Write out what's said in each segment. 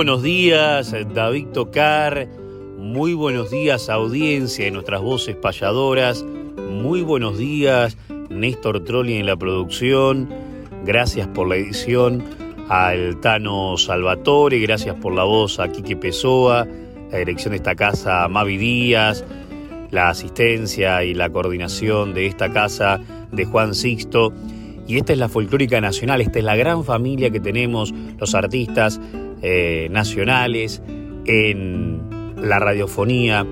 Buenos días, David Tocar. Muy buenos días, audiencia de nuestras voces payadoras. Muy buenos días, Néstor Trolli en la producción. Gracias por la edición al Tano Salvatore. Gracias por la voz a Quique Pessoa. La dirección de esta casa, Mavi Díaz. La asistencia y la coordinación de esta casa de Juan Sixto. Y esta es la folclórica nacional, esta es la gran familia que tenemos los artistas eh, nacionales en la radiofonía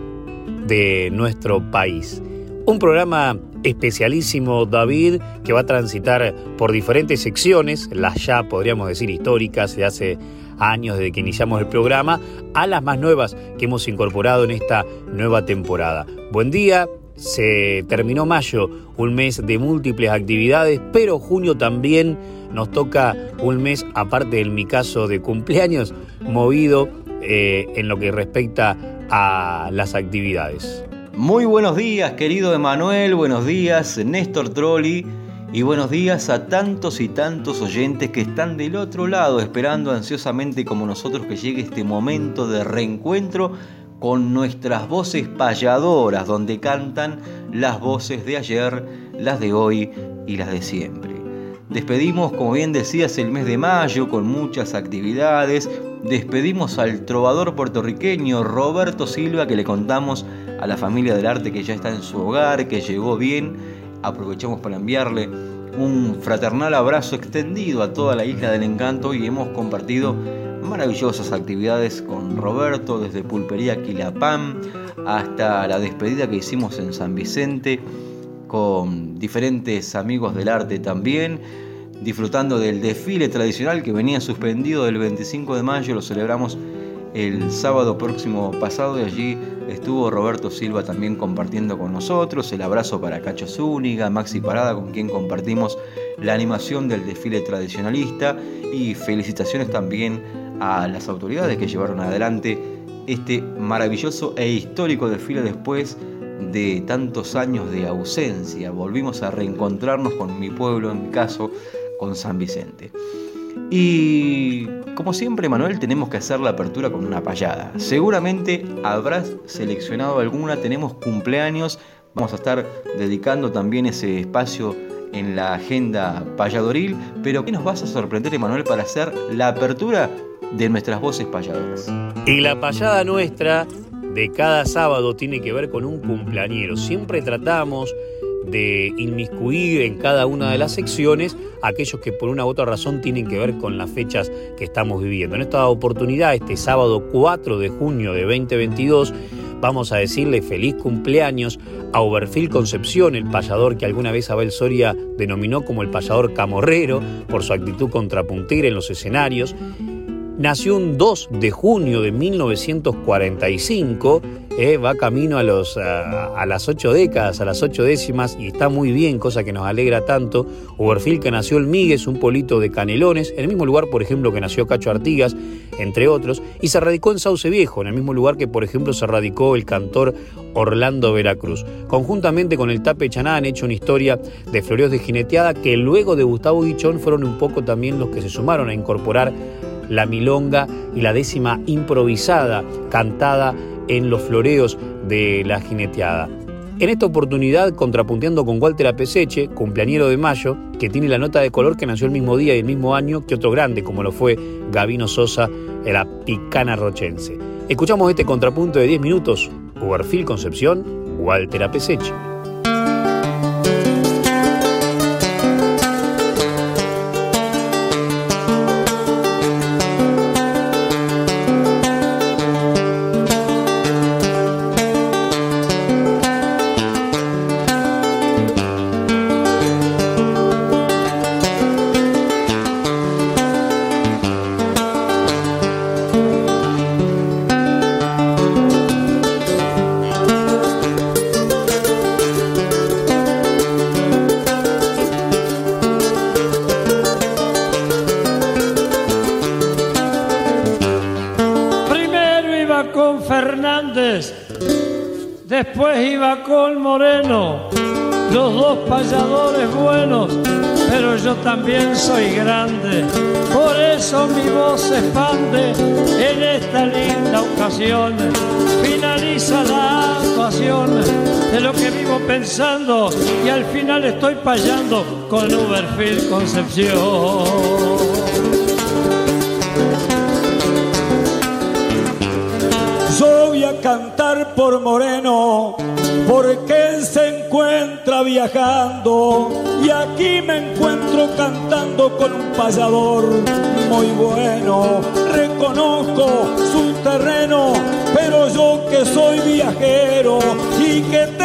de nuestro país. Un programa especialísimo, David, que va a transitar por diferentes secciones, las ya podríamos decir históricas de hace años desde que iniciamos el programa, a las más nuevas que hemos incorporado en esta nueva temporada. Buen día, se terminó mayo, un mes de múltiples actividades, pero junio también nos toca un mes, aparte en mi caso de cumpleaños, movido eh, en lo que respecta a las actividades. Muy buenos días, querido Emanuel, buenos días, Néstor Trolli, y buenos días a tantos y tantos oyentes que están del otro lado, esperando ansiosamente como nosotros que llegue este momento de reencuentro con nuestras voces payadoras, donde cantan las voces de ayer, las de hoy y las de siempre. Despedimos, como bien decías, el mes de mayo con muchas actividades. Despedimos al trovador puertorriqueño Roberto Silva, que le contamos a la familia del arte que ya está en su hogar, que llegó bien. Aprovechamos para enviarle un fraternal abrazo extendido a toda la isla del encanto y hemos compartido maravillosas actividades con Roberto, desde Pulpería Quilapam hasta la despedida que hicimos en San Vicente, con diferentes amigos del arte también, disfrutando del desfile tradicional que venía suspendido del 25 de mayo, lo celebramos el sábado próximo pasado y allí estuvo Roberto Silva también compartiendo con nosotros. El abrazo para Cacho Zúñiga, Maxi Parada, con quien compartimos la animación del desfile tradicionalista y felicitaciones también a las autoridades que llevaron adelante este maravilloso e histórico desfile después de tantos años de ausencia. Volvimos a reencontrarnos con mi pueblo, en mi caso, con San Vicente. Y como siempre, Manuel, tenemos que hacer la apertura con una payada. Seguramente habrás seleccionado alguna, tenemos cumpleaños, vamos a estar dedicando también ese espacio en la agenda payadoril, pero ¿qué nos vas a sorprender, Emanuel, para hacer la apertura de nuestras voces payadoras. Y la payada nuestra de cada sábado tiene que ver con un cumpleañero. Siempre tratamos de inmiscuir en cada una de las secciones aquellos que por una u otra razón tienen que ver con las fechas que estamos viviendo. En esta oportunidad, este sábado 4 de junio de 2022, vamos a decirle feliz cumpleaños a Oberfil Concepción, el payador que alguna vez Abel Soria denominó como el payador camorrero por su actitud contrapuntera en los escenarios. Nació un 2 de junio de 1945, eh, va camino a, a, las ocho décadas, a las ocho décimas, y está muy bien, cosa que nos alegra tanto. Uberfil que nació en Míguez, un polito de Canelones, en el mismo lugar, por ejemplo, que nació Cacho Artigas, entre otros, y se radicó en Sauce Viejo, en el mismo lugar que, por ejemplo, se radicó el cantor Orlando Veracruz. Conjuntamente con el Tape Chaná han hecho una historia de floreos de jineteada que luego de Gustavo Guichón fueron un poco también los que se sumaron a incorporar la milonga y la décima improvisada cantada en los floreos de la jineteada. En esta oportunidad, contrapunteando con Walter Apeseche, cumpleañero de mayo, que tiene la nota de color que nació el mismo día y el mismo año que otro grande, como lo fue Gavino Sosa, la picana rochense. Escuchamos este contrapunto de 10 minutos, Uberfil Concepción, Walter Apeseche. Pensando y al final estoy payando con Uberfield Concepción. Yo voy a cantar por Moreno porque él se encuentra viajando y aquí me encuentro cantando con un payador muy bueno. Reconozco su terreno, pero yo que soy viajero y que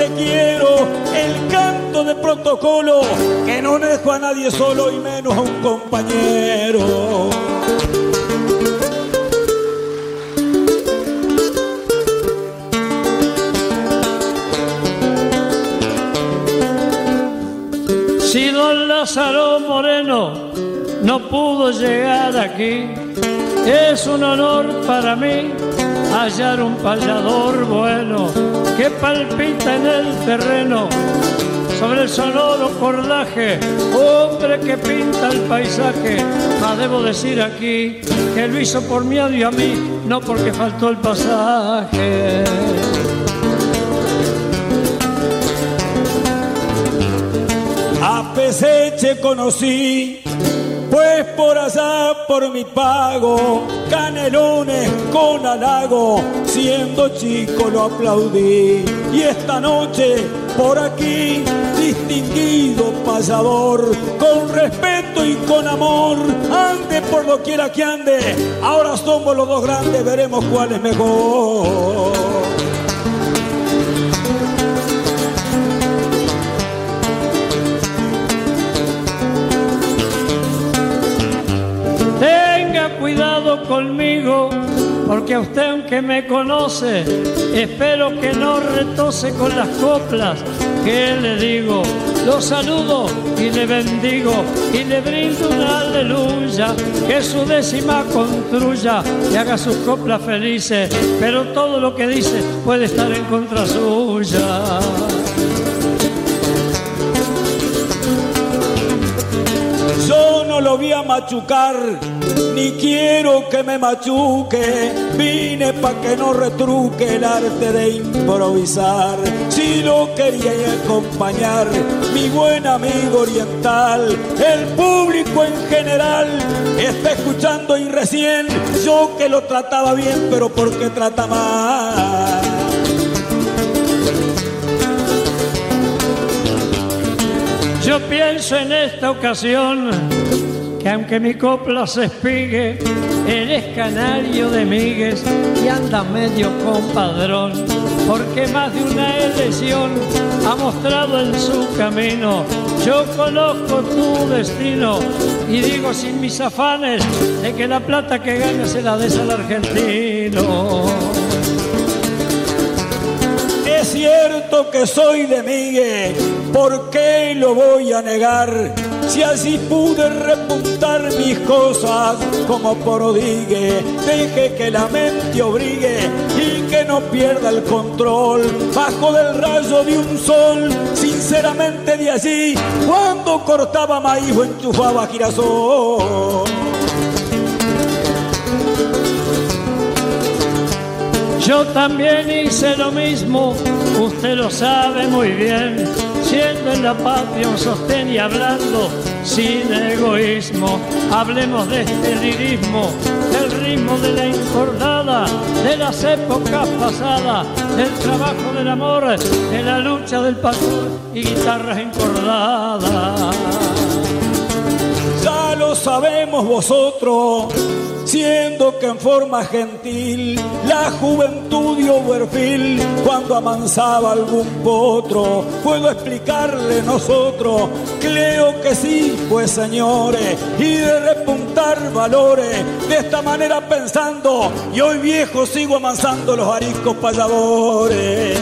eternamente quiero el canto de protocolo que no dejo a nadie solo y menos a un compañero. Lázaro Moreno no pudo llegar aquí. Es un honor para mí hallar un payador bueno que palpita en el terreno sobre el sonoro cordaje, hombre que pinta el paisaje. Mas debo decir aquí que lo hizo por mí y a mí, no porque faltó el pasaje. A Peseche conocí, pues por allá por mi pago, canelones con halago, siendo chico lo aplaudí. Y esta noche por aquí, distinguido payador, con respeto y con amor, ande por lo quiera que ande, ahora somos los dos grandes, veremos cuál es mejor. cuidado conmigo, porque a usted aunque me conoce, espero que no retose con las coplas que le digo. Lo saludo y le bendigo y le brindo una aleluya, que su décima construya y haga sus coplas felices, pero todo lo que dice puede estar en contra suya. Yo no lo voy a machucar ni quiero que me machuque, vine pa' que no retruque el arte de improvisar. Si lo quería acompañar, mi buen amigo oriental, el público en general está escuchando y recién yo que lo trataba bien, pero porque trata mal. Yo pienso en esta ocasión que aunque mi copla se espigue, él es canario de migues y anda medio compadrón, porque más de una elección ha mostrado en su camino. Yo conozco tu destino y digo sin mis afanes de que la plata que gana se la des al argentino. Es cierto que soy de Miguel, ¿por qué lo voy a negar? si así pude repuntar mis cosas como prodigue. Deje que la mente obligue y que no pierda el control. Bajo del rayo de un sol, sinceramente de allí, cuando cortaba maíz o enchufaba girasol. Yo también hice lo mismo, usted lo sabe muy bien en la patria un sostén y hablando sin egoísmo. Hablemos de este lirismo, del ritmo de la encordada, de las épocas pasadas, del trabajo del amor, de la lucha del pastor y guitarras encordadas. Ya lo sabemos vosotros siendo que en forma gentil la juventud dio perfil cuando amansaba algún potro. Puedo explicarle nosotros, creo que sí, pues señores, y de repuntar valores, de esta manera pensando, y hoy viejo sigo amansando los ariscos payadores.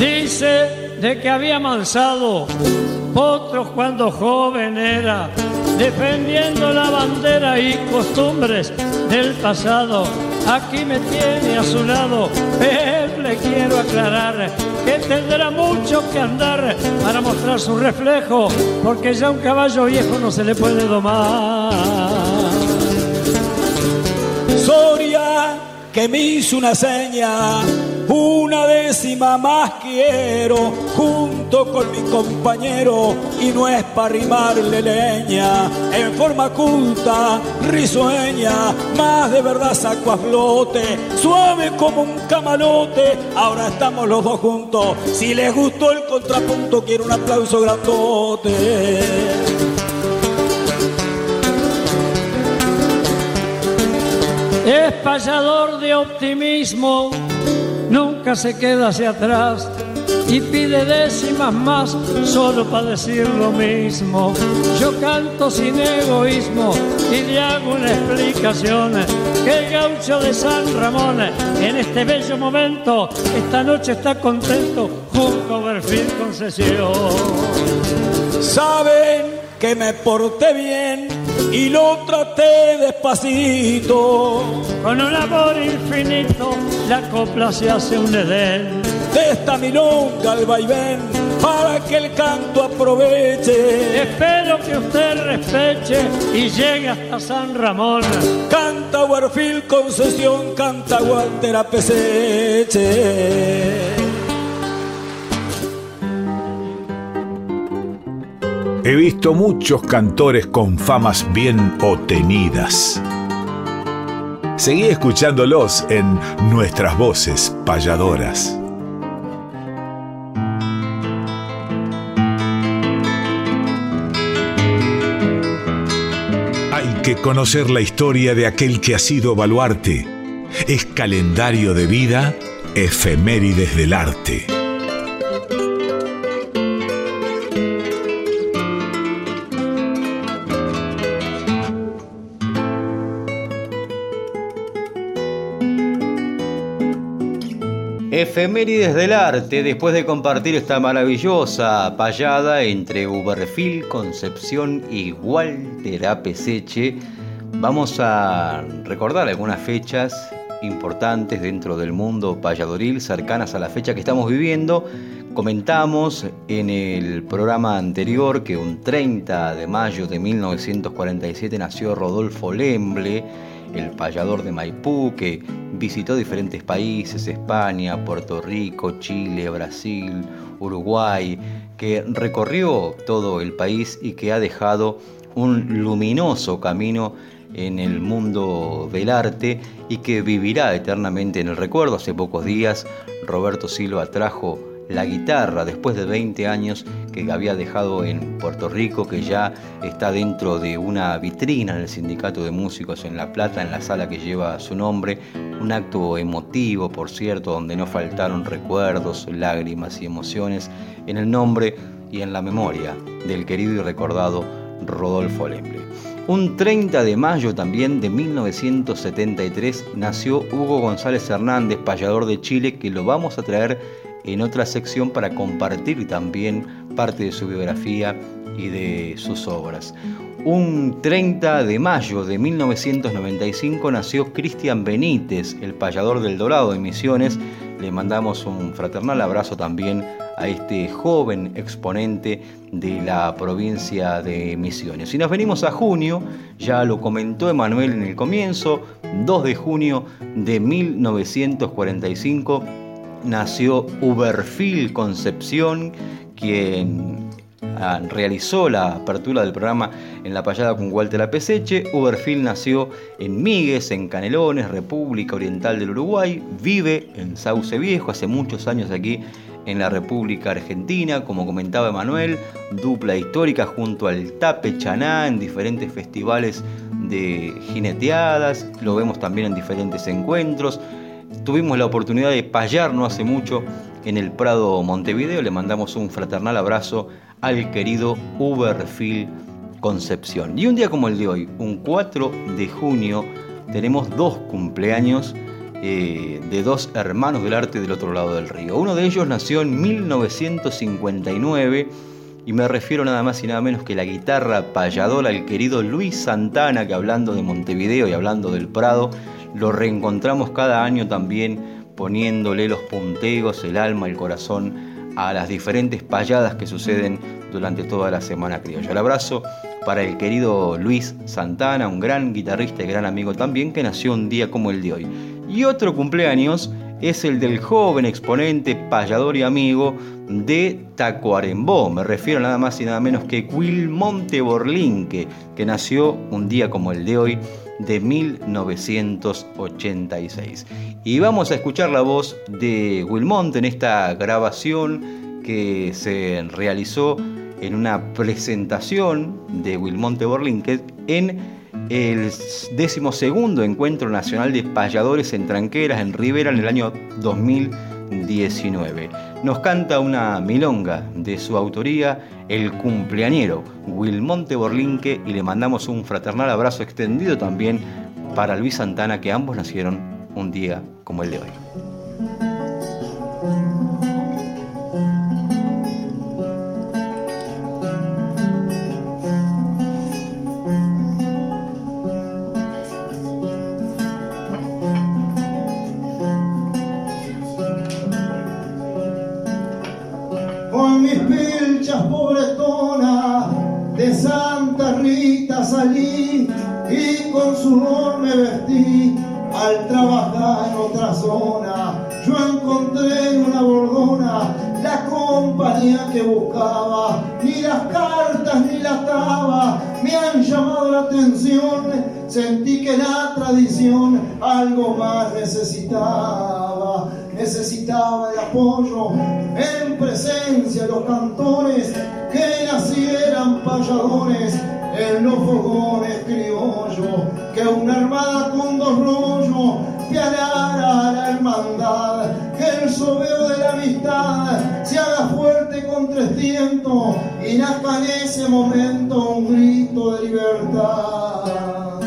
Dice de que había amansado otros cuando joven era, defendiendo la bandera y costumbres del pasado. Aquí me tiene a su lado, pero le quiero aclarar que tendrá mucho que andar para mostrar su reflejo, porque ya un caballo viejo no se le puede domar. Soria que me hizo una seña una décima más quiero junto con mi compañero y no es para rimarle leña en forma culta, risueña, más de verdad saco a flote, suave como un camalote, ahora estamos los dos juntos, si les gustó el contrapunto quiero un aplauso grandote. Es de optimismo nunca se queda hacia atrás y pide décimas más solo para decir lo mismo. Yo canto sin egoísmo y le hago una explicación que el gaucho de San Ramón en este bello momento, esta noche está contento junto a Perfil Concesión. Saben que me porté bien y lo traté despacito. Con un amor infinito, la copla se hace un edén. De esta milonga al vaivén, para que el canto aproveche. Espero que usted respeche y llegue hasta San Ramón. Canta Huerfil Concesión, canta Guantera Peseche. He visto muchos cantores con famas bien obtenidas. Seguí escuchándolos en nuestras voces payadoras. Hay que conocer la historia de aquel que ha sido baluarte. Es calendario de vida, efemérides del arte. Efemérides del arte, después de compartir esta maravillosa payada entre Uberfil, Concepción y Walter Apeseche, vamos a recordar algunas fechas importantes dentro del mundo payadoril, cercanas a la fecha que estamos viviendo. Comentamos en el programa anterior que un 30 de mayo de 1947 nació Rodolfo Lemble, el payador de Maipú, que visitó diferentes países, España, Puerto Rico, Chile, Brasil, Uruguay, que recorrió todo el país y que ha dejado un luminoso camino en el mundo del arte y que vivirá eternamente en el recuerdo. Hace pocos días Roberto Silva trajo la guitarra después de 20 años que había dejado en Puerto Rico, que ya está dentro de una vitrina en el Sindicato de Músicos en La Plata, en la sala que lleva su nombre. Un acto emotivo, por cierto, donde no faltaron recuerdos, lágrimas y emociones en el nombre y en la memoria del querido y recordado Rodolfo Lemble. Un 30 de mayo también de 1973 nació Hugo González Hernández, payador de Chile, que lo vamos a traer en otra sección para compartir también parte de su biografía y de sus obras. Un 30 de mayo de 1995 nació Cristian Benítez, el payador del Dorado de Misiones. Le mandamos un fraternal abrazo también a este joven exponente de la provincia de Misiones. Si nos venimos a junio, ya lo comentó Emanuel en el comienzo, 2 de junio de 1945 nació Uberfil Concepción, quien ah, realizó la apertura del programa en la payada con Walter Apeseche. Uberfil nació en Migues, en Canelones, República Oriental del Uruguay. Vive en Sauce Viejo, hace muchos años aquí en la República Argentina, como comentaba Emanuel, dupla histórica junto al Tape Chaná en diferentes festivales de jineteadas, lo vemos también en diferentes encuentros. Tuvimos la oportunidad de payar no hace mucho en el Prado Montevideo, le mandamos un fraternal abrazo al querido Uberfil Concepción. Y un día como el de hoy, un 4 de junio, tenemos dos cumpleaños eh, de dos hermanos del arte del otro lado del río. Uno de ellos nació en 1959 y me refiero nada más y nada menos que la guitarra payadora, el querido Luis Santana, que hablando de Montevideo y hablando del Prado, lo reencontramos cada año también poniéndole los punteos, el alma, el corazón a las diferentes payadas que suceden durante toda la semana criolla. El abrazo para el querido Luis Santana, un gran guitarrista y gran amigo también, que nació un día como el de hoy. Y otro cumpleaños es el del joven exponente, payador y amigo de Tacuarembó. Me refiero nada más y nada menos que Quilmonte Borlinque, que nació un día como el de hoy de 1986. Y vamos a escuchar la voz de Wilmonte en esta grabación que se realizó en una presentación de Wilmonte Borlinque en el decimosegundo Encuentro Nacional de Payadores en Tranqueras en Rivera en el año 2019. Nos canta una milonga de su autoría, el cumpleañero Wilmonte Borlinque, y le mandamos un fraternal abrazo extendido también para Luis Santana, que ambos nacieron un día como el de hoy. Que buscaba, ni las cartas ni las tabas me han llamado la atención. Sentí que la tradición algo más necesitaba. Necesitaba el apoyo en presencia de los cantores que nacieran payadores en los fogones criollos, que una armada con dos rollos pianara la hermandad, que el sobeo de la amistad se haga fuerte con tres tientos y nazca en ese momento un grito de libertad.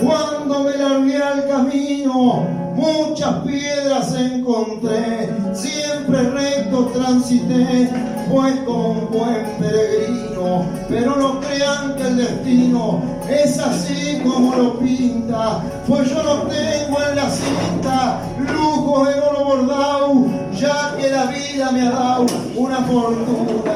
Cuando me largué al camino, muchas piedras encontré, siempre recto transité, pues como buen peregrino, pero no crean que el destino es así como lo pinta, pues yo no tengo en la cinta. Lujo de oro bordado, ya que la vida me ha dado una fortuna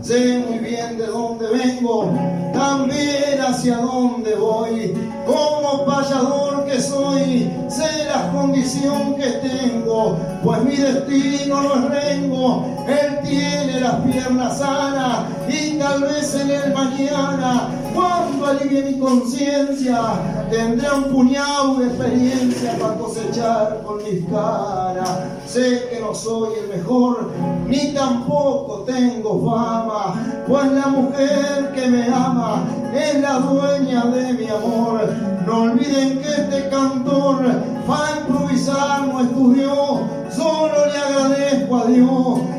sé muy bien de dónde vengo, también hacia dónde voy, como payador que soy, sé la condición que tengo, pues mi destino no es rengo, él tiene las piernas sanas y tal vez en el mañana, cuando alivie mi conciencia, tendré un puñado de experiencia para cosechar con mis caras. Sé que no soy el mejor, ni tampoco tengo fama, pues la mujer que me ama es la dueña de mi amor. No olviden que este cantor para improvisar no estudió, solo le agradezco a Dios.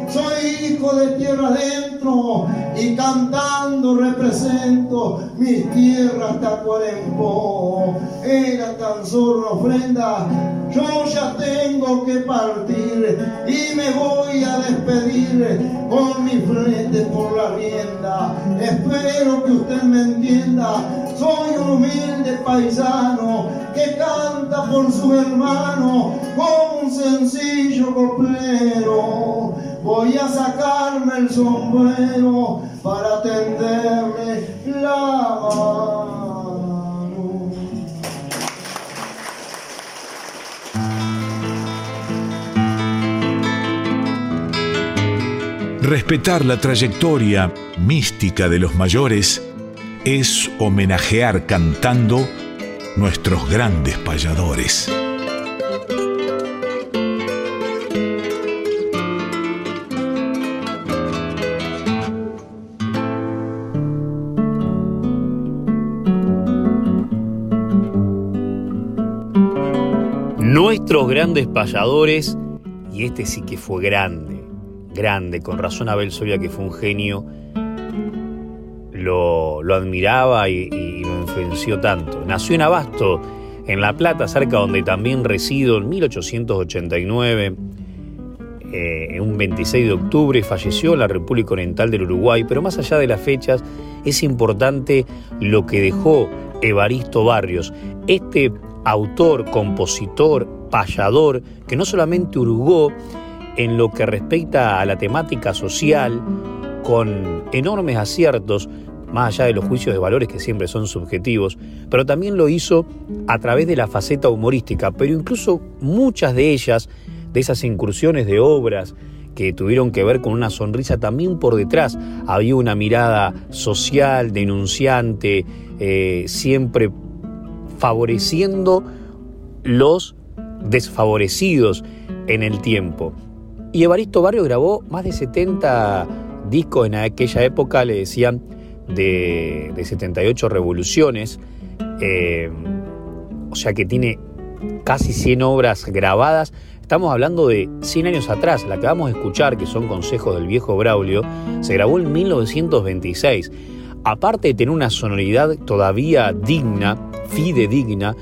De tierra adentro y cantando represento mis tierras Tacuarembó. Era tan solo ofrenda, yo ya tengo que partir y me voy a despedir con mi frente por la rienda. Espero que usted me entienda, soy un humilde paisano que canta por su hermano como un sencillo coplero. Voy a sacarme el sombrero para tenderle la mano. Respetar la trayectoria mística de los mayores es homenajear cantando nuestros grandes payadores. Nuestros grandes payadores, y este sí que fue grande, grande, con razón Abel Soria que fue un genio, lo, admiraba y, lo influenció tanto. Nació en Abasto, en La Plata, cerca donde también resido, en 1889. Eh, un 26 de octubre falleció en la República Oriental del Uruguay, pero más allá de las fechas, es importante lo que dejó Evaristo Barrios, este autor, compositor, payador, que no solamente hurgó en lo que respecta a la temática social, con enormes aciertos, más allá de los juicios de valores que siempre son subjetivos, pero también lo hizo a través de la faceta humorística, pero incluso muchas de ellas, de esas incursiones de obras que tuvieron que ver con una sonrisa, también por detrás había una mirada social, denunciante, eh, siempre favoreciendo los desfavorecidos en el tiempo. Y Evaristo Barrio grabó más de 70 discos en aquella época, le decían de, 78 revoluciones, eh, o sea que tiene casi 100 obras grabadas. Estamos hablando de 100 años atrás, la que vamos a escuchar, que son consejos del viejo Braulio, se grabó en 1926. Aparte de tener una sonoridad todavía digna, fidedigna,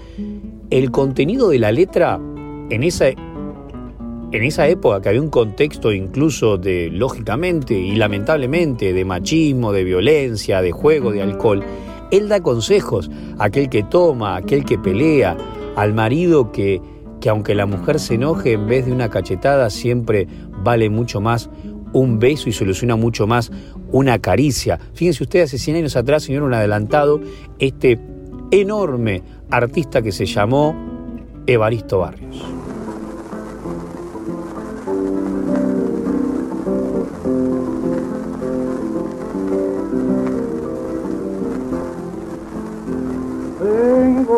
el contenido de la letra en esa en esa época que había un contexto incluso de, lógicamente y lamentablemente, de machismo, de violencia, de juego, de alcohol, él da consejos a aquel que toma, a aquel que pelea, al marido que, que aunque la mujer se enoje, en vez de una cachetada siempre vale mucho más un beso y soluciona mucho más una caricia. Fíjense ustedes, hace 100 años atrás, señor, un adelantado, este enorme artista que se llamó Evaristo Barrios.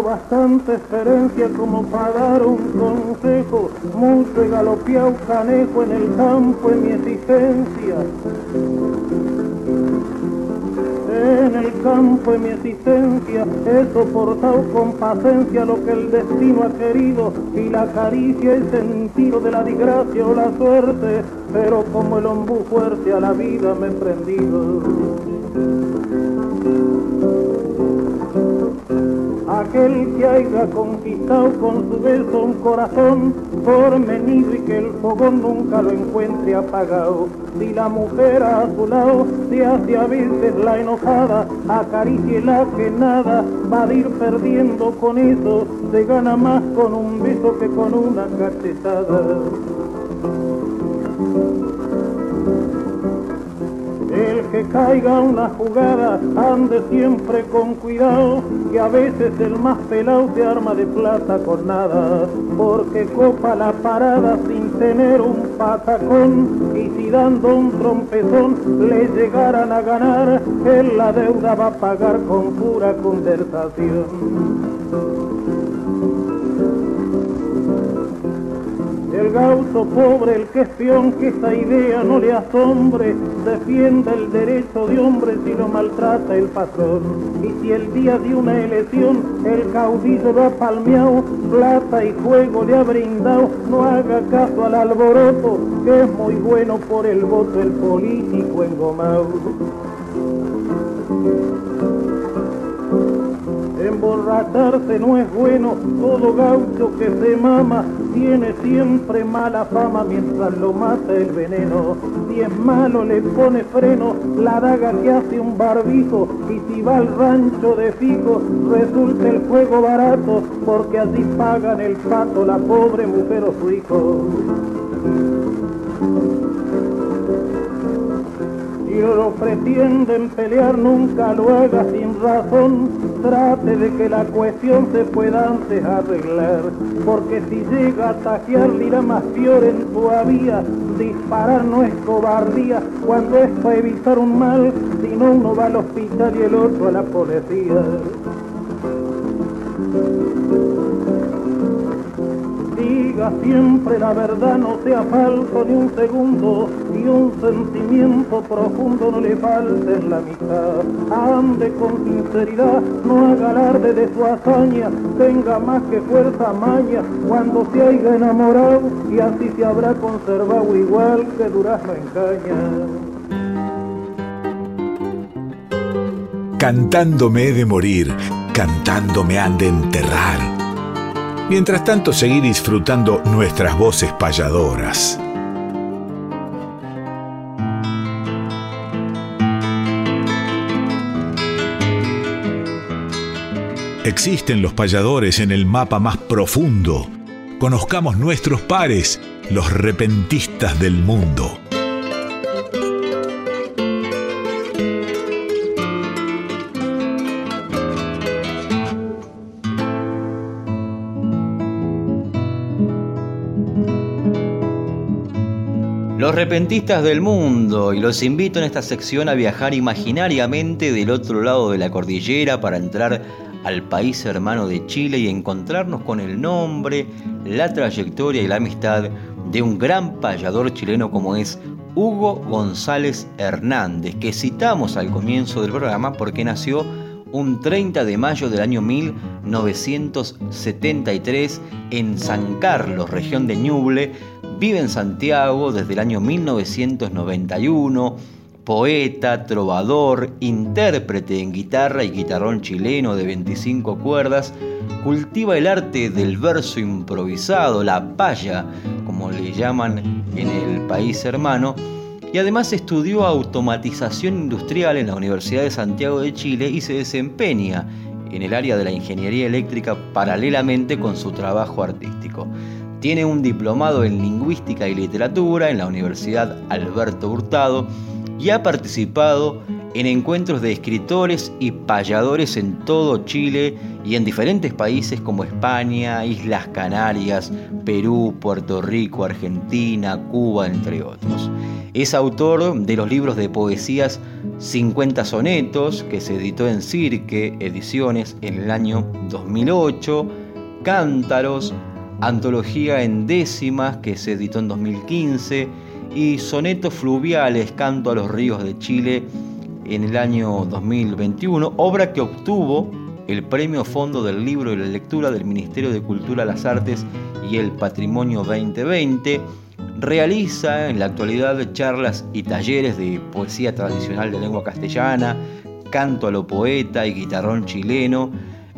Bastante experiencia como para dar un consejo, mucho he galopeado canejo en el campo en mi existencia. En el campo de mi existencia he soportado con paciencia lo que el destino ha querido. Y la caricia el sentido de la desgracia o la suerte, pero como el ombú fuerte a la vida me he prendido aquel que haya conquistado con su beso un corazón pormenido y que el fogón nunca lo encuentre apagado. Si la mujer a su lado se hace a veces la enojada, la que nada, va a ir perdiendo con eso, se gana más con un beso que con una cachetada. El que caiga una jugada ande siempre con cuidado, que a veces el más pelado se arma de plata con nada, porque copa la parada sin tener un patacón, y si dando un trompezón le llegaran a ganar, él la deuda va a pagar con pura conversación. El gaucho pobre, el que es que esa idea no le asombre, defiende el derecho de hombre si lo maltrata el patrón. Y si el día de una elección el caudillo va palmeado, plata y juego le ha brindado, no haga caso al alboroto, que es muy bueno por el voto el político engomado. Emborracharse no es bueno, todo gaucho que se mama tiene siempre mala fama mientras lo mata el veneno. Si es malo le pone freno la daga que hace un barbijo y si va al rancho de fijo resulta el juego barato porque así pagan el pato la pobre mujer o su hijo. Si lo pretenden pelear nunca lo haga sin razón, trate de que la cuestión se pueda antes arreglar, porque si llega a tajear la más peor en tu vía, disparar no es cobardía, cuando es para evitar un mal, si no uno va al hospital y el otro a la policía. Diga siempre la verdad, no sea falso ni un segundo, y un sentimiento profundo no le falte en la mitad. Ande con sinceridad, no haga alarde de su hazaña, tenga más que fuerza maña cuando se haya enamorado, y así se habrá conservado igual que durazno en caña. Cantándome he de morir, cantándome han de enterrar Mientras tanto, seguir disfrutando nuestras voces payadoras. Existen los payadores en el mapa más profundo. Conozcamos nuestros pares, los repentistas del mundo. Los repentistas del mundo, y los invito en esta sección a viajar imaginariamente del otro lado de la cordillera para entrar al país hermano de Chile y encontrarnos con el nombre, la trayectoria y la amistad de un gran payador chileno como es Hugo González Hernández, que citamos al comienzo del programa porque nació un 30 de mayo del año 1973 en San Carlos, región de Ñuble, Vive en Santiago desde el año 1991, poeta, trovador, intérprete en guitarra y guitarrón chileno de 25 cuerdas, cultiva el arte del verso improvisado, la paya, como le llaman en el país hermano, y además estudió automatización industrial en la Universidad de Santiago de Chile y se desempeña en el área de la ingeniería eléctrica paralelamente con su trabajo artístico. Tiene un diplomado en lingüística y literatura en la Universidad Alberto Hurtado y ha participado en encuentros de escritores y payadores en todo Chile y en diferentes países como España, Islas Canarias, Perú, Puerto Rico, Argentina, Cuba, entre otros. Es autor de los libros de poesías 50 sonetos, que se editó en Cirque Ediciones en el año 2008, Cántaros, antología en décimas que se editó en 2015 y Sonetos Fluviales, Canto a los Ríos de Chile en el año 2021, obra que obtuvo el Premio Fondo del Libro y la Lectura del Ministerio de Cultura, las Artes y el Patrimonio 2020. Realiza en la actualidad charlas y talleres de poesía tradicional de lengua castellana, canto a lo poeta y guitarrón chileno,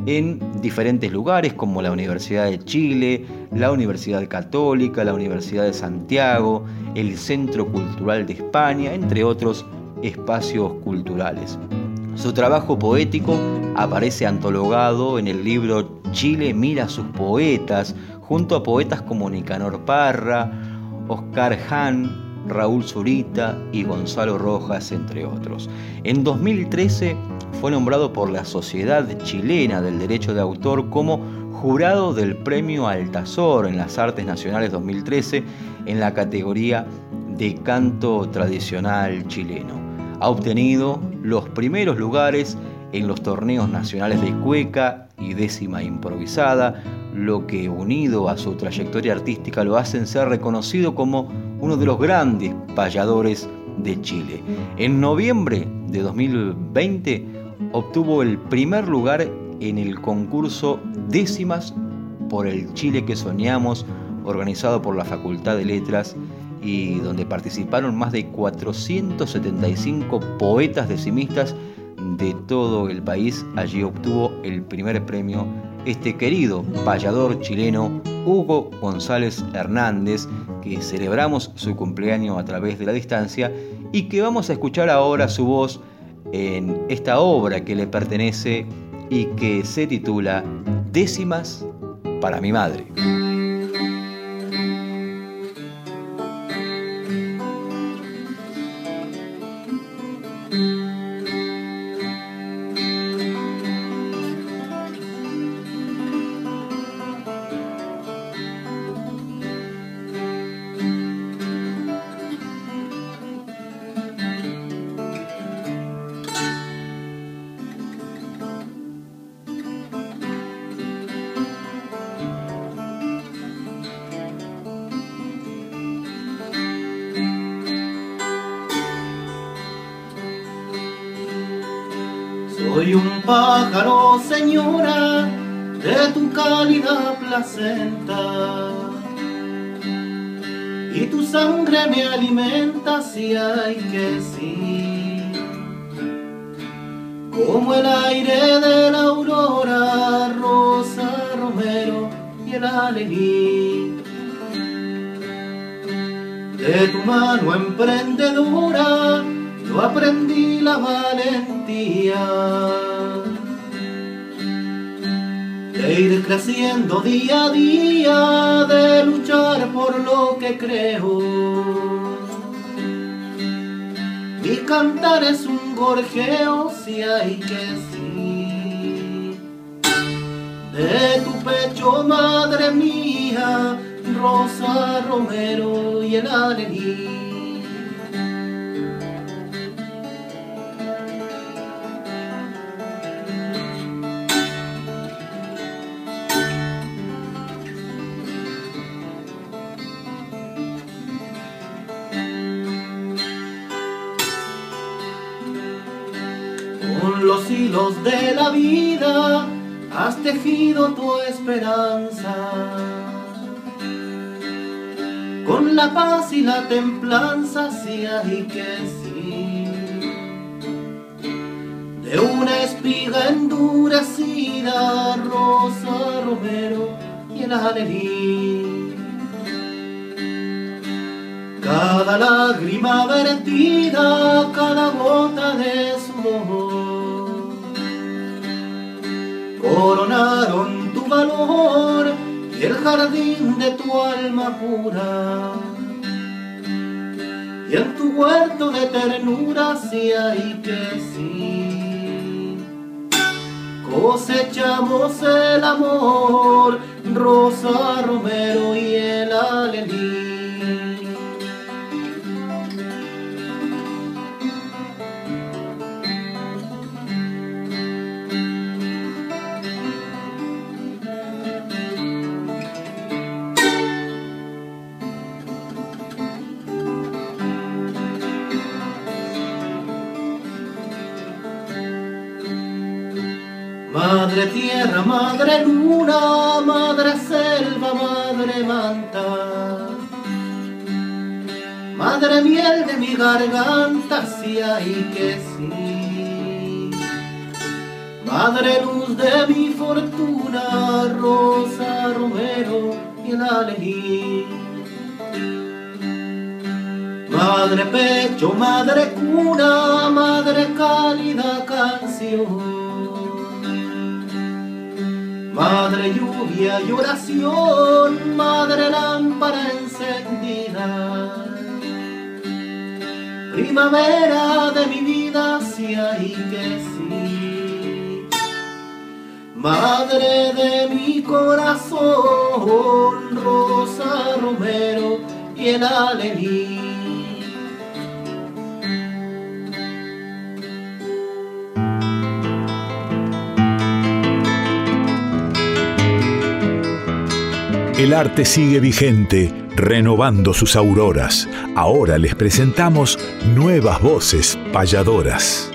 en diferentes lugares como la Universidad de Chile, la Universidad Católica, la Universidad de Santiago, el Centro Cultural de España, entre otros espacios culturales. Su trabajo poético aparece antologado en el libro Chile mira a sus poetas, junto a poetas como Nicanor Parra, Oscar Hahn, Raúl Zurita y Gonzalo Rojas, entre otros. En 2013 fue nombrado por la Sociedad Chilena del Derecho de Autor como jurado del Premio Altazor en las Artes Nacionales 2013 en la categoría de canto tradicional chileno. Ha obtenido los primeros lugares en los torneos nacionales de cueca y décima improvisada, lo que unido a su trayectoria artística lo hacen ser reconocido como uno de los grandes payadores de Chile. En noviembre de 2020 obtuvo el primer lugar en el concurso Décimas por el Chile que soñamos, organizado por la Facultad de Letras y donde participaron más de 475 poetas decimistas de todo el país. Allí obtuvo el primer premio este querido payador chileno Hugo González Hernández, que celebramos su cumpleaños a través de la distancia y que vamos a escuchar ahora su voz en esta obra que le pertenece y que se titula Décimas para mi madre. Pájaro, señora, de tu cálida placenta. Y tu sangre me alimenta si hay que sí. Como el aire de la aurora, rosa, romero y el alelí. De tu mano emprendedora, yo aprendí la valentía creciendo día a día, de luchar por lo que creo. Mi cantar es un gorjeo si hay que sí. De tu pecho, madre mía, Rosa Romero y el Con los hilos de la vida has tejido tu esperanza. Con la paz y la templanza, si hay que sí. De una espiga endurecida, rosa, romero y el alelí. Cada lágrima vertida, cada gota de sudor, coronaron tu valor y el jardín de tu alma pura. Y en tu huerto de ternura, si hay que sí, cosechamos el amor, Rosa Romero y el alelí. Madre tierra, madre luna, madre selva, madre manta. Madre miel de mi garganta, si hay que sí. Madre luz de mi fortuna, rosa, romero y el alelí. Madre pecho, madre cuna, madre cálida canción. Madre lluvia y oración, madre lámpara encendida. Primavera de mi vida, si hay que sí. Madre de mi corazón, Rosa Romero y el alelí. El arte sigue vigente, renovando sus auroras. Ahora les presentamos nuevas voces payadoras.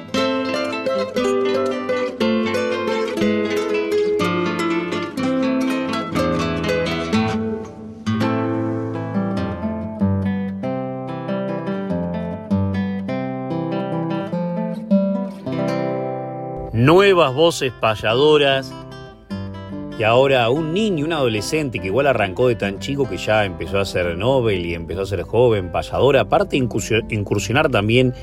Nuevas voces payadoras y ahora un niño, un adolescente que igual arrancó de tan chico que ya empezó a ser Nobel y empezó a ser joven, payador, aparte incursionar también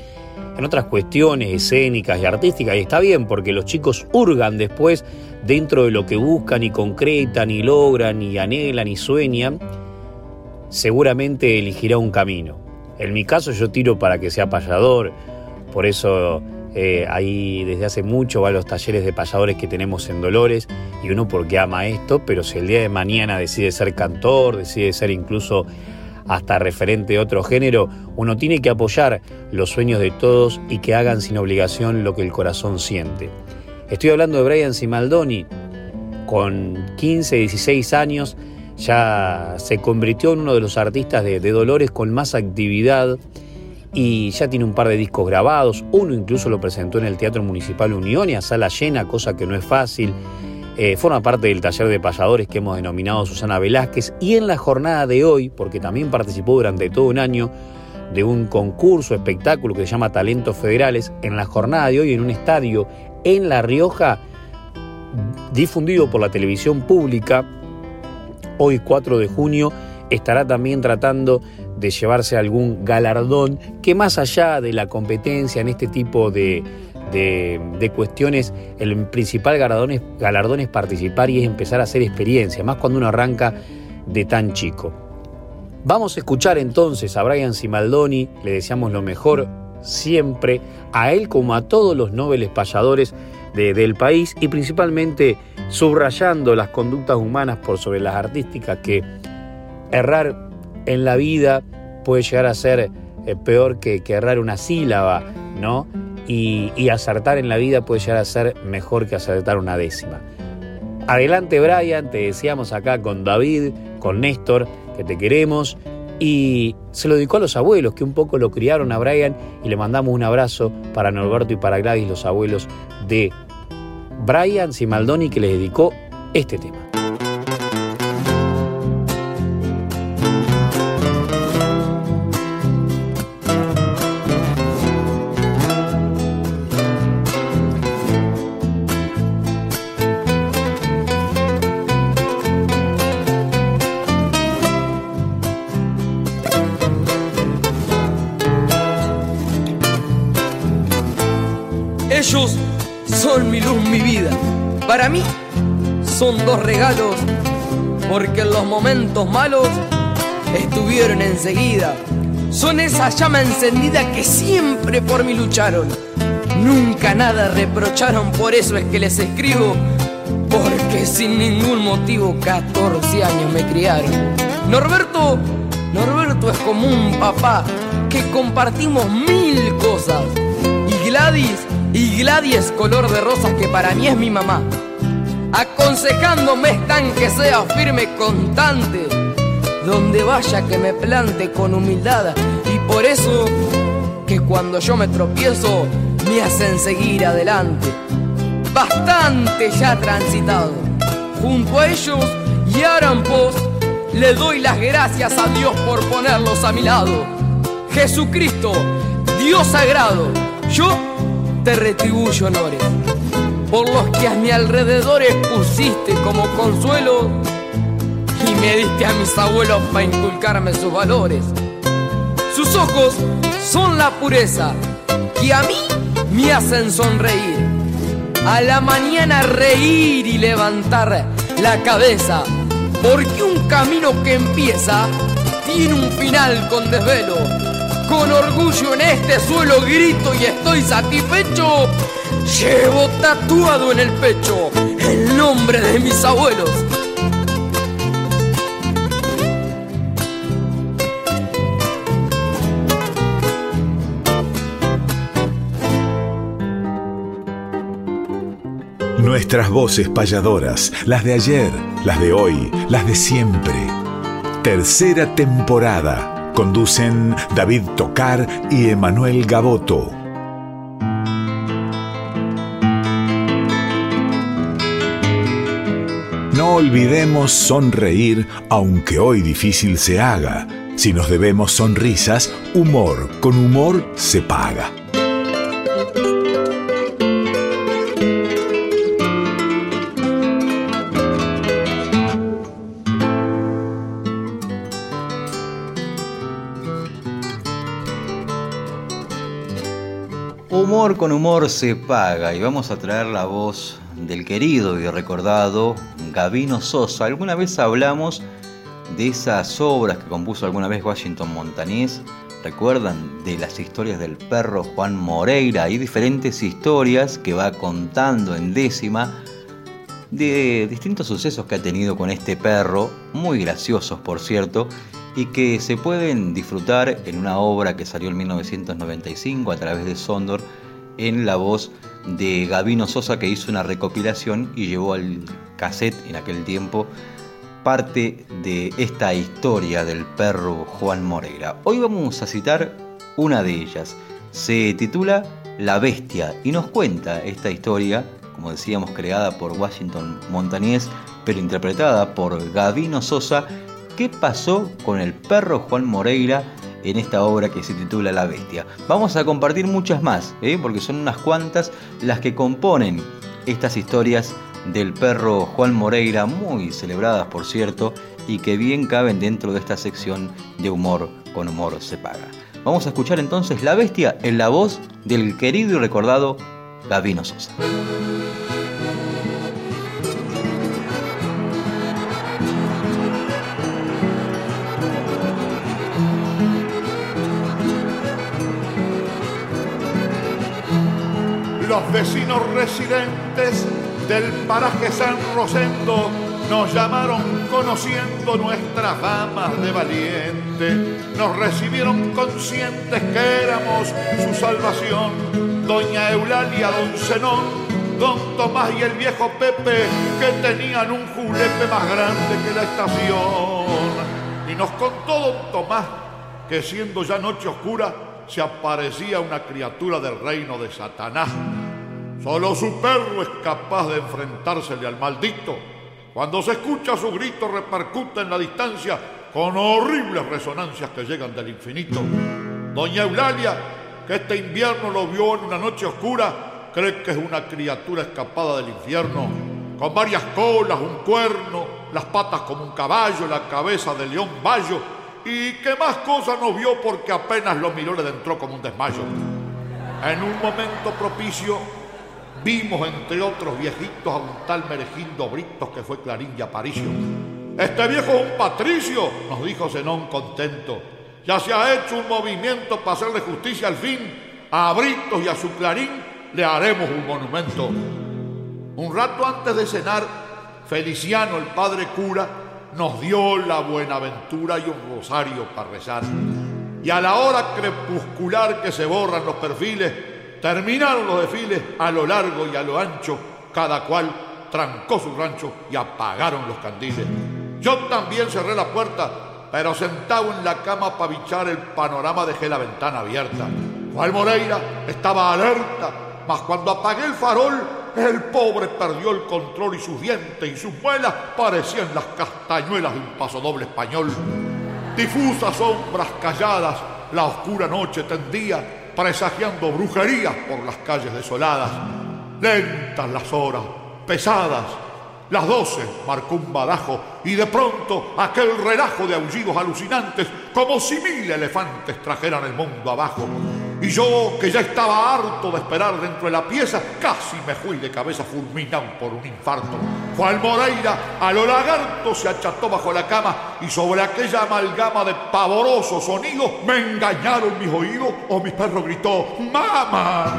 en otras cuestiones escénicas y artísticas. Y está bien, porque los chicos hurgan después dentro de lo que buscan y concretan y logran y anhelan y sueñan, seguramente elegirá un camino. En mi caso yo tiro para que sea payador, por eso eh, ahí desde hace mucho va a los talleres de payadores que tenemos en Dolores y uno porque ama esto, pero si el día de mañana decide ser cantor, decide ser incluso hasta referente de otro género, uno tiene que apoyar los sueños de todos y que hagan sin obligación lo que el corazón siente. Estoy hablando de Brian Simaldoni, con 15, 16 años, ya se convirtió en uno de los artistas de Dolores con más actividad y ya tiene un par de discos grabados, uno incluso lo presentó en el Teatro Municipal Unión y a sala llena, cosa que no es fácil. Eh, forma parte del taller de payadores que hemos denominado Susana Velázquez y en la jornada de hoy, porque también participó durante todo un año de un concurso, espectáculo que se llama Talentos Federales, en la jornada de hoy en un estadio en La Rioja, difundido por la televisión pública, hoy 4 de junio, estará también tratando de llevarse algún galardón que más allá de la competencia en este tipo de, cuestiones, el principal galardón es, galardón es participar y es empezar a hacer experiencia, más cuando uno arranca de tan chico. Vamos a escuchar entonces a Brian Simaldoni, le deseamos lo mejor siempre, a él como a todos los nobles payadores del país y principalmente subrayando las conductas humanas por sobre las artísticas que errar en la vida puede llegar a ser eh, peor que, errar una sílaba, ¿no? Y, acertar en la vida puede llegar a ser mejor que acertar una décima. Adelante Brian, te deseamos acá con David, con Néstor, que te queremos. Y se lo dedicó a los abuelos, que un poco lo criaron a Brian, y le mandamos un abrazo para Norberto y para Gladys, los abuelos de Brian Simaldoni, que les dedicó este tema. Para mí son dos regalos, porque en los momentos malos estuvieron enseguida. Son esa llama encendida que siempre por mí lucharon. Nunca nada reprocharon, por eso es que les escribo. Porque sin ningún motivo 14 años me criaron. Norberto, Norberto es como un papá que compartimos mil cosas. Y Gladys y Gladys color de rosa que para mí es mi mamá. Aconsejándome están que sea firme constante, donde vaya que me plante con humildad y por eso que cuando yo me tropiezo me hacen seguir adelante. Bastante ya transitado, junto a ellos y a post le doy las gracias a Dios por ponerlos a mi lado. Jesucristo, Dios sagrado, yo te retribuyo honores por los que a mi alrededor pusiste como consuelo y me diste a mis abuelos para inculcarme sus valores. Sus ojos son la pureza que a mí me hacen sonreír. A la mañana reír y levantar la cabeza, porque un camino que empieza tiene un final con desvelo con orgullo en este suelo grito y estoy satisfecho. Llevo tatuado en el pecho el nombre de mis abuelos. Nuestras voces payadoras, las de ayer, las de hoy, las de siempre. Tercera temporada. Conducen David Tocar y Emanuel Gaboto. No olvidemos sonreír, aunque hoy difícil se haga. Si nos debemos sonrisas, humor con humor se paga. Con humor se paga y vamos a traer la voz del querido y recordado Gavino Sosa. Alguna vez hablamos de esas obras que compuso alguna vez Washington Montañés. ¿Recuerdan de las historias del perro Juan Moreira? Hay diferentes historias que va contando en décima de distintos sucesos que ha tenido con este perro, muy graciosos por cierto, y que se pueden disfrutar en una obra que salió en 1995 a través de Sondor en la voz de Gavino Sosa que hizo una recopilación y llevó al cassette en aquel tiempo parte de esta historia del perro Juan Moreira. Hoy vamos a citar una de ellas. Se titula La Bestia y nos cuenta esta historia, como decíamos, creada por Washington Montañés, pero interpretada por Gavino Sosa, qué pasó con el perro Juan Moreira en esta obra que se titula La Bestia. Vamos a compartir muchas más, ¿eh? porque son unas cuantas las que componen estas historias del perro Juan Moreira, muy celebradas por cierto, y que bien caben dentro de esta sección de humor con humor se paga. Vamos a escuchar entonces La Bestia en la voz del querido y recordado Gavino Sosa. Los vecinos residentes del paraje San Rosendo nos llamaron conociendo nuestras damas de valiente. Nos recibieron conscientes que éramos su salvación. Doña Eulalia, don Zenón, don Tomás y el viejo Pepe, que tenían un julepe más grande que la estación. Y nos contó don Tomás que siendo ya noche oscura, se aparecía una criatura del reino de Satanás Solo su perro es capaz de enfrentársele al maldito. Cuando se escucha su grito repercute en la distancia con horribles resonancias que llegan del infinito. Doña Eulalia, que este invierno lo vio en una noche oscura, cree que es una criatura escapada del infierno, con varias colas, un cuerno, las patas como un caballo, la cabeza de león bayo, y que más cosas no vio porque apenas lo miró le entró como un desmayo. En un momento propicio, Vimos, entre otros viejitos, a un tal Meregindo Britos que fue Clarín y Aparicio. Este viejo es un patricio, nos dijo Zenón contento. Ya se ha hecho un movimiento para hacerle justicia al fin. A Britos y a su Clarín le haremos un monumento. Un rato antes de cenar, Feliciano, el padre cura, nos dio la buenaventura y un rosario para rezar. Y a la hora crepuscular que se borran los perfiles, Terminaron los desfiles a lo largo y a lo ancho, cada cual trancó su rancho y apagaron los candiles. Yo también cerré la puerta, pero sentado en la cama para bichar el panorama dejé la ventana abierta. Juan Moreira estaba alerta, mas cuando apagué el farol, el pobre perdió el control y sus dientes y sus muelas parecían las castañuelas de un pasodoble español. Difusas sombras calladas la oscura noche tendía presagiando brujerías por las calles desoladas. Lentas las horas, pesadas. Las doce marcó un badajo y de pronto aquel relajo de aullidos alucinantes como si mil elefantes trajeran el mundo abajo. Y yo, que ya estaba harto de esperar dentro de la pieza, casi me fui de cabeza fulminado por un infarto. Juan Moreira a lo lagarto se acható bajo la cama y sobre aquella amalgama de pavorosos sonidos me engañaron mis oídos o mi perro gritó ¡Mama!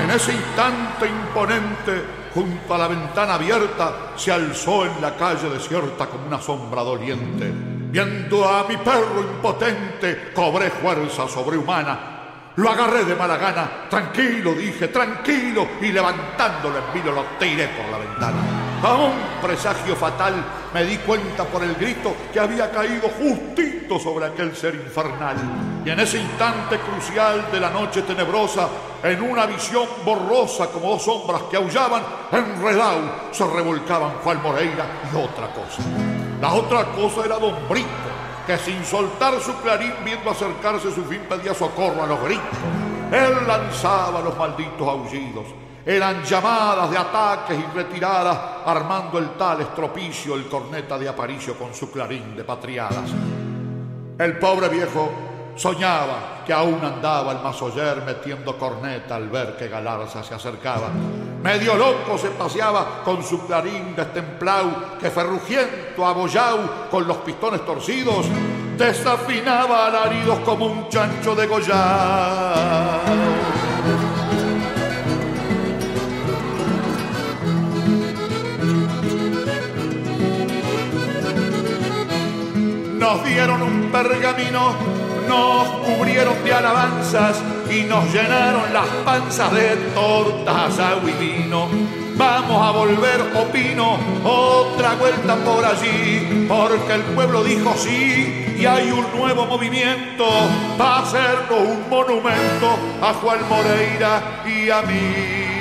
En ese instante imponente, junto a la ventana abierta, se alzó en la calle desierta como una sombra doliente. Viendo a mi perro impotente, cobré fuerza sobrehumana Lo agarré de mala gana, tranquilo, dije, tranquilo, y levantándolo en vilo lo tiré por la ventana. A un presagio fatal me di cuenta por el grito que había caído justito sobre aquel ser infernal. Y en ese instante crucial de la noche tenebrosa, en una visión borrosa como dos sombras que aullaban, enredado se revolcaban Juan Moreira y otra cosa. La otra cosa era Don Brito que sin soltar su clarín viendo acercarse su fin pedía socorro a los gritos. Él lanzaba los malditos aullidos. Eran llamadas de ataques y retiradas, armando el tal estropicio el corneta de Aparicio con su clarín de patriadas. El pobre viejo Soñaba que aún andaba el masoyer metiendo corneta al ver que Galarza se acercaba. Medio loco se paseaba con su clarín destemplau que ferrugiento abollao con los pistones torcidos desafinaba alaridos como un chancho de Nos dieron un pergamino nos cubrieron de alabanzas y nos llenaron las panzas de tortas, agua y vino. Vamos a volver, opino, otra vuelta por allí, porque el pueblo dijo sí y hay un nuevo movimiento para hacernos un monumento a Juan Moreira y a mí.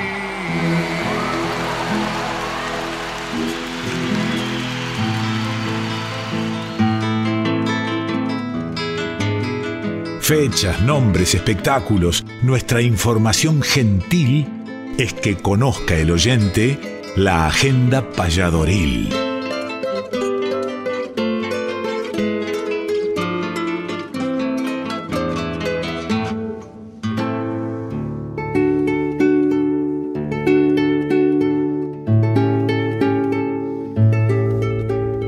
Fechas, nombres, espectáculos, nuestra información gentil es que conozca el oyente la agenda payadoril.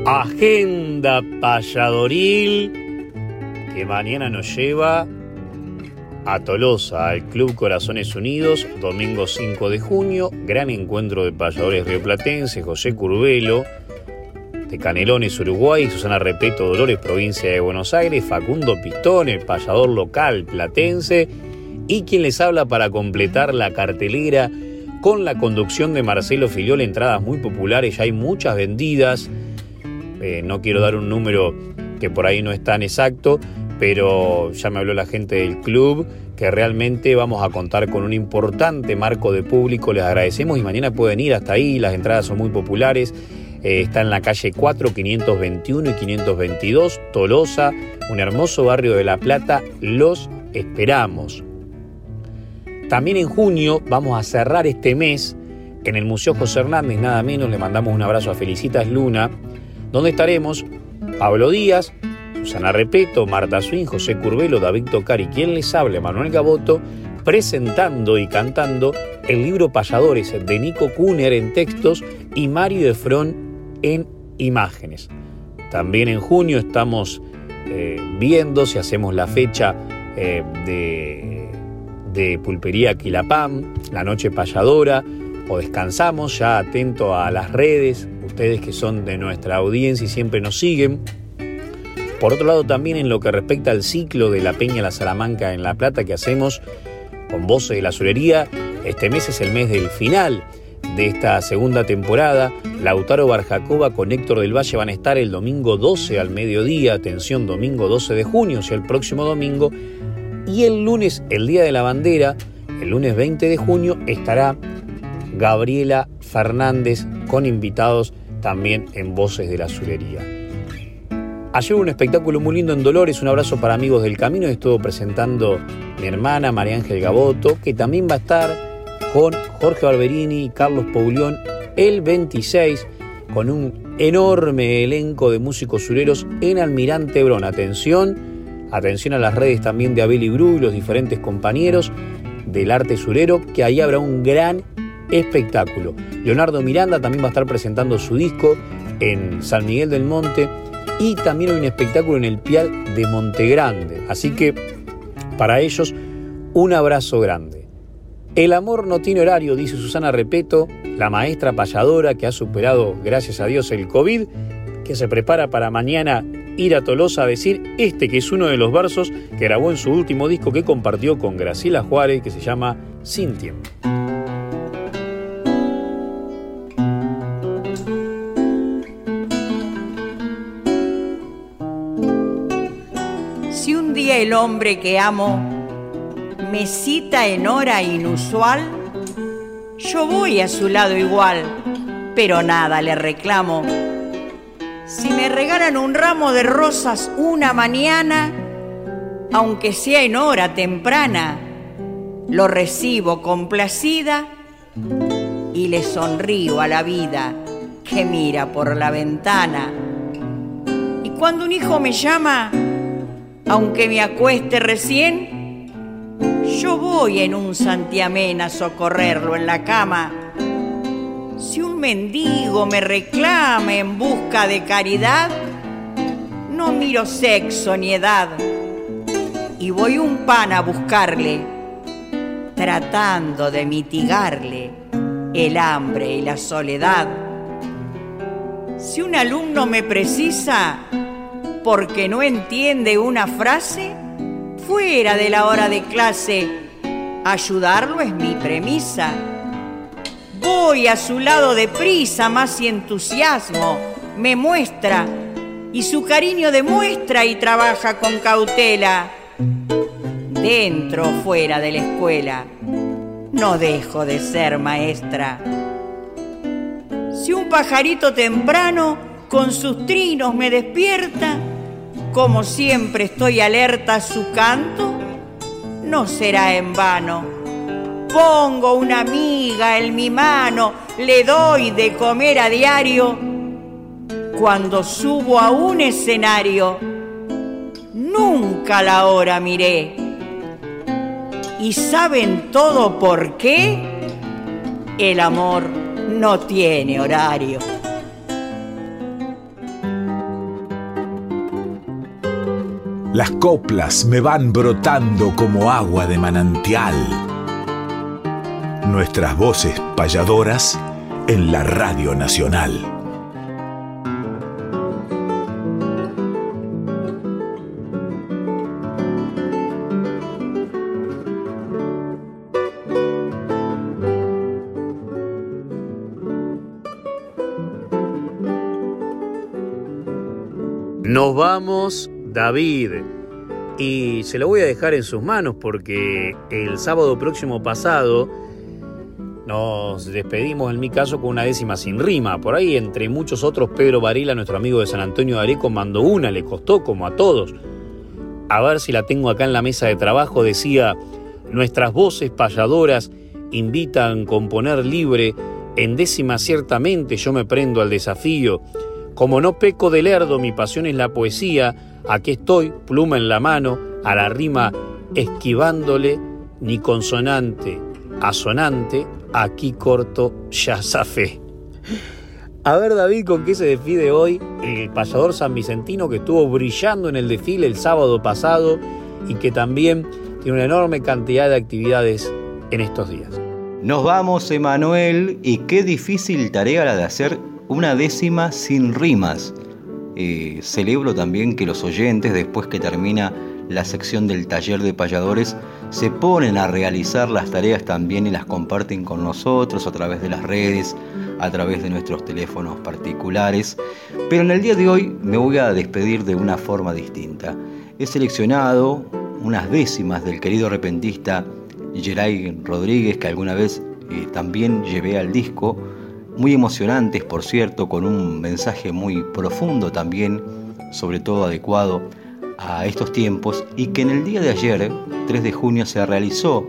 Agenda payadoril que mañana nos lleva a Tolosa, al Club Corazones Unidos, domingo 5 de junio, gran encuentro de payadores rioplatenses, José Curvelo, de Canelones, Uruguay, Susana Repeto, Dolores, provincia de Buenos Aires, Facundo Pistón, el payador local platense, y quien les habla para completar la cartelera con la conducción de Marcelo Filiol, entradas muy populares, ya hay muchas vendidas, eh, no quiero dar un número que por ahí no es tan exacto, pero ya me habló la gente del club que realmente vamos a contar con un importante marco de público. Les agradecemos y mañana pueden ir hasta ahí, las entradas son muy populares. Eh, está en la calle 4, 521 y 522, Tolosa, un hermoso barrio de La Plata. Los esperamos. También en junio vamos a cerrar este mes en el Museo José Hernández, nada menos, le mandamos un abrazo a Felicitas Luna, donde estaremos Pablo Díaz, Susana Repeto, Marta Swin, José Curvelo, David Tocar y quien les habla, Manuel Gaboto, presentando y cantando el libro Payadores de Nico Kuhner en textos y Mario Efrón en imágenes. También en junio estamos eh, viendo si hacemos la fecha eh, de, de Pulpería Quilapam, la noche payadora, o descansamos, ya atento a las redes, ustedes que son de nuestra audiencia y siempre nos siguen. Por otro lado, también en lo que respecta al ciclo de la Peña La Salamanca en La Plata que hacemos con Voces de la Azulería, este mes es el mes del final de esta segunda temporada. Lautaro Barjacoba con Héctor del Valle van a estar el domingo 12 al mediodía, atención, domingo 12 de junio, o sea, el próximo domingo. Y el lunes, el Día de la Bandera, el lunes 20 de junio, estará Gabriela Fernández con invitados también en Voces de la Azulería. Ayer un espectáculo muy lindo en Dolores, un abrazo para amigos del camino, estuvo presentando mi hermana María Ángel Gaboto, que también va a estar con Jorge Barberini y Carlos Paulión el 26, con un enorme elenco de músicos sureros en Almirante Brón. Atención, atención a las redes también de Abel y Bru y los diferentes compañeros del arte surero, que ahí habrá un gran espectáculo. Leonardo Miranda también va a estar presentando su disco en San Miguel del Monte y también hay un espectáculo en el Pial de Montegrande. Así que para ellos un abrazo grande. El amor no tiene horario, dice Susana Repeto, la maestra payadora que ha superado, gracias a Dios, el COVID, que se prepara para mañana ir a Tolosa a decir este que es uno de los versos que grabó en su último disco que compartió con Graciela Juárez que se llama Sin Tiempo. El hombre que amo me cita en hora inusual, yo voy a su lado igual, pero nada le reclamo. Si me regalan un ramo de rosas una mañana, aunque sea en hora temprana, lo recibo complacida y le sonrío a la vida que mira por la ventana. Y cuando un hijo me llama, aunque me acueste recién, yo voy en un santiamén a socorrerlo en la cama. Si un mendigo me reclama en busca de caridad, no miro sexo ni edad y voy un pan a buscarle, tratando de mitigarle el hambre y la soledad. Si un alumno me precisa, porque no entiende una frase, fuera de la hora de clase, ayudarlo es mi premisa. Voy a su lado deprisa, más y entusiasmo me muestra, y su cariño demuestra y trabaja con cautela. Dentro o fuera de la escuela, no dejo de ser maestra. Si un pajarito temprano con sus trinos me despierta, como siempre estoy alerta a su canto, no será en vano. Pongo una amiga en mi mano, le doy de comer a diario. Cuando subo a un escenario, nunca la hora miré. ¿Y saben todo por qué? El amor no tiene horario. Las coplas me van brotando como agua de manantial. Nuestras voces payadoras en la Radio Nacional. Nos vamos, David. Y se lo voy a dejar en sus manos porque el sábado próximo pasado nos despedimos, en mi caso, con una décima sin rima. Por ahí, entre muchos otros, Pedro Varela, nuestro amigo de San Antonio de Areco, mandó una, le costó como a todos. A ver si la tengo acá en la mesa de trabajo, decía, nuestras voces payadoras invitan a componer libre, en décima ciertamente yo me prendo al desafío. Como no peco de lerdo, mi pasión es la poesía, aquí estoy, pluma en la mano, a la rima esquivándole, ni consonante asonante, aquí corto ya zafé. A ver, David, ¿con qué se despide hoy el payador san Vicentino que estuvo brillando en el desfile el sábado pasado y que también tiene una enorme cantidad de actividades en estos días? Nos vamos, Emanuel, y qué difícil tarea la de hacer una décima sin rimas. Eh, celebro también que los oyentes, después que termina la sección del taller de payadores, se ponen a realizar las tareas también y las comparten con nosotros a través de las redes, a través de nuestros teléfonos particulares. Pero en el día de hoy me voy a despedir de una forma distinta. He seleccionado unas décimas del querido repentista Geray Rodríguez, que alguna vez eh, también llevé al disco, muy emocionantes, por cierto, con un mensaje muy profundo también, sobre todo adecuado a estos tiempos y que en el día de ayer, 3 de junio, se realizó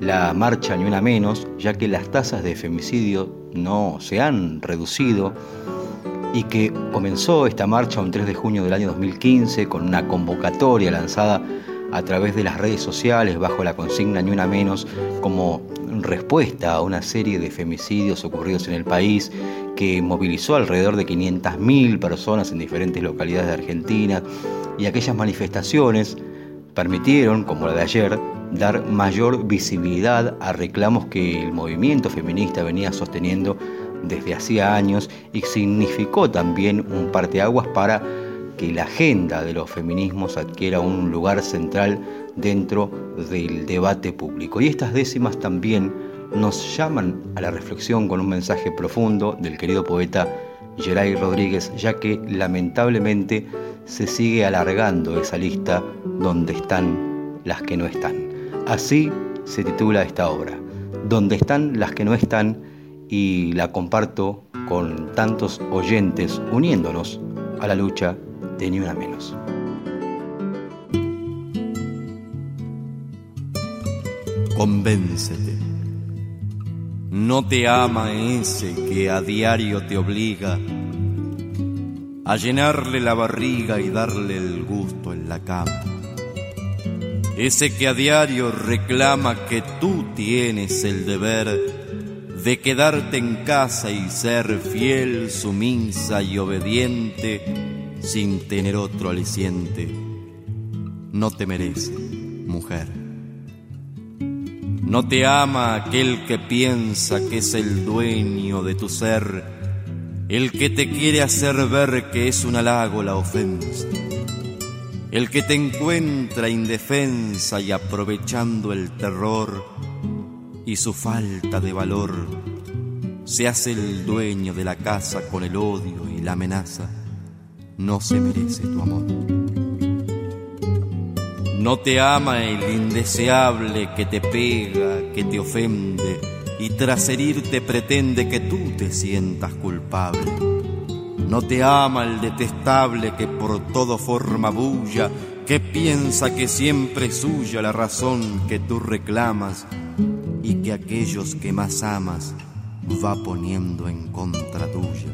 la marcha Ni Una Menos, ya que las tasas de femicidio no se han reducido y que comenzó esta marcha un 3 de junio del año 2015 con una convocatoria lanzada a través de las redes sociales bajo la consigna Ni Una Menos como respuesta a una serie de femicidios ocurridos en el país que movilizó alrededor de 500.000 personas en diferentes localidades de Argentina y aquellas manifestaciones permitieron, como la de ayer, dar mayor visibilidad a reclamos que el movimiento feminista venía sosteniendo desde hacía años y significó también un parteaguas para que la agenda de los feminismos adquiera un lugar central dentro del debate público. Y estas décimas también nos llaman a la reflexión con un mensaje profundo del querido poeta Geray Rodríguez, ya que lamentablemente se sigue alargando esa lista donde están las que no están. Así se titula esta obra, Donde están las que no están, y la comparto con tantos oyentes uniéndonos a la lucha de Ni Una Menos. Convéncete. No te ama ese que a diario te obliga a llenarle la barriga y darle el gusto en la cama. Ese que a diario reclama que tú tienes el deber de quedarte en casa y ser fiel, sumisa y obediente sin tener otro aliciente. No te merece, mujer. No te ama aquel que piensa que es el dueño de tu ser el que te quiere hacer ver que es un halago la ofensa, el que te encuentra indefensa y aprovechando el terror y su falta de valor, se hace el dueño de la casa con el odio y la amenaza, no se merece tu amor. No te ama el indeseable que te pega, que te ofende, y tras herirte pretende que tú te sientas culpable. No te ama el detestable que por todo forma bulla, que piensa que siempre es suya la razón que tú reclamas y que aquellos que más amas va poniendo en contra tuya.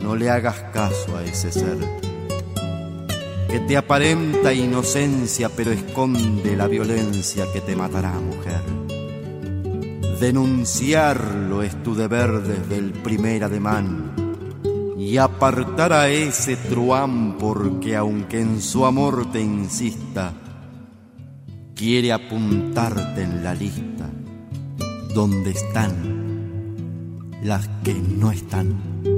No le hagas caso a ese ser que te aparenta inocencia pero esconde la violencia que te matará, mujer Denunciarlo es tu deber desde el primer ademán y apartar a ese truán porque aunque en su amor te insista, quiere apuntarte en la lista donde están las que no están.